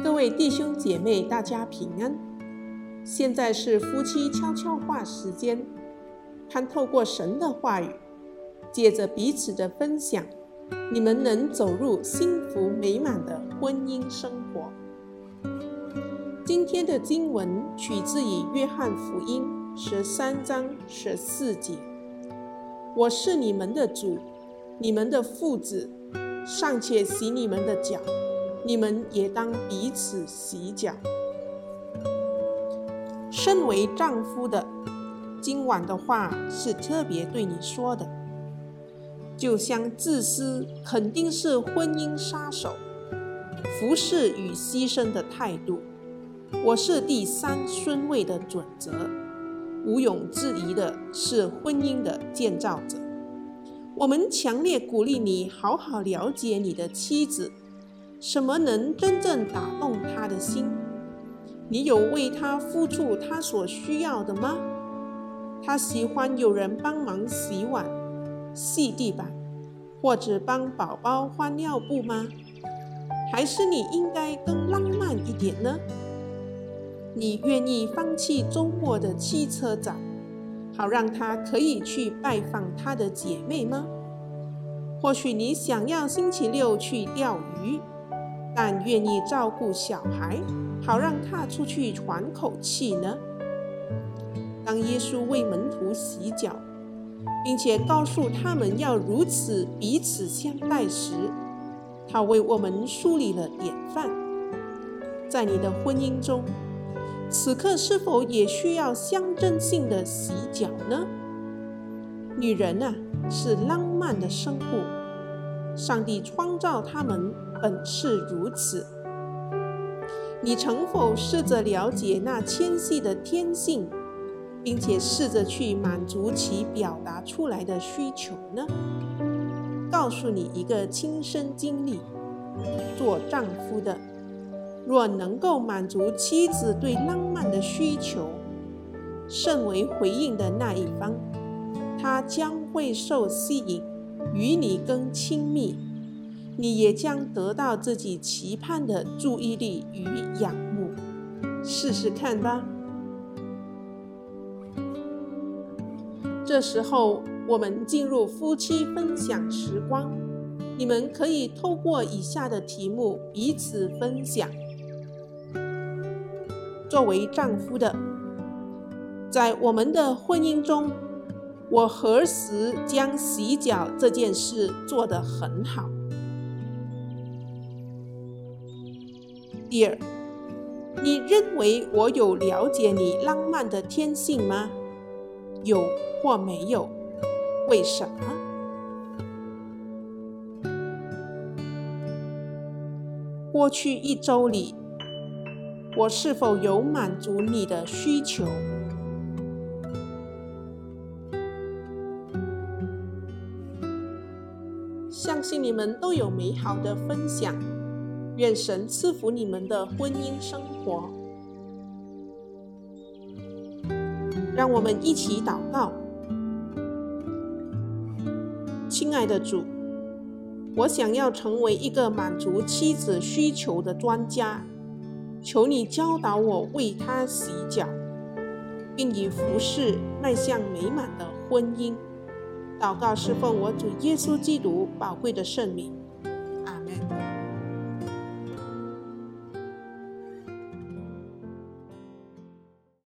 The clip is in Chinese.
各位弟兄姐妹，大家平安。现在是夫妻悄悄话时间，盼透过神的话语，借着彼此的分享，你们能走入幸福美满的婚姻生活。今天的经文取自于约翰福音十三章十四节：“我是你们的主，你们的父子，尚且洗你们的脚。”你们也当彼此洗脚。身为丈夫的，今晚的话是特别对你说的。就像自私肯定是婚姻杀手，服侍与牺牲的态度，我是第三顺位的准则。毋庸置疑的是婚姻的建造者。我们强烈鼓励你好好了解你的妻子。什么能真正打动他的心？你有为他付出他所需要的吗？他喜欢有人帮忙洗碗、吸地板，或者帮宝宝换尿布吗？还是你应该更浪漫一点呢？你愿意放弃周末的汽车展，好让他可以去拜访他的姐妹吗？或许你想要星期六去钓鱼。但愿意照顾小孩，好让他出去喘口气呢？当耶稣为门徒洗脚，并且告诉他们要如此彼此相待时，他为我们树立了典范。在你的婚姻中，此刻是否也需要象征性的洗脚呢？女人啊，是浪漫的生物，上帝创造他们。本是如此。你曾否试着了解那纤细的天性，并且试着去满足其表达出来的需求呢？告诉你一个亲身经历：做丈夫的，若能够满足妻子对浪漫的需求，甚为回应的那一方，他将会受吸引，与你更亲密。你也将得到自己期盼的注意力与仰慕，试试看吧。这时候，我们进入夫妻分享时光，你们可以透过以下的题目彼此分享。作为丈夫的，在我们的婚姻中，我何时将洗脚这件事做得很好？第二，你认为我有了解你浪漫的天性吗？有或没有？为什么？过去一周里，我是否有满足你的需求？相信你们都有美好的分享。愿神赐福你们的婚姻生活。让我们一起祷告。亲爱的主，我想要成为一个满足妻子需求的专家，求你教导我为她洗脚，并以服事迈向美满的婚姻。祷告是奉我主耶稣基督宝贵的圣名。阿门。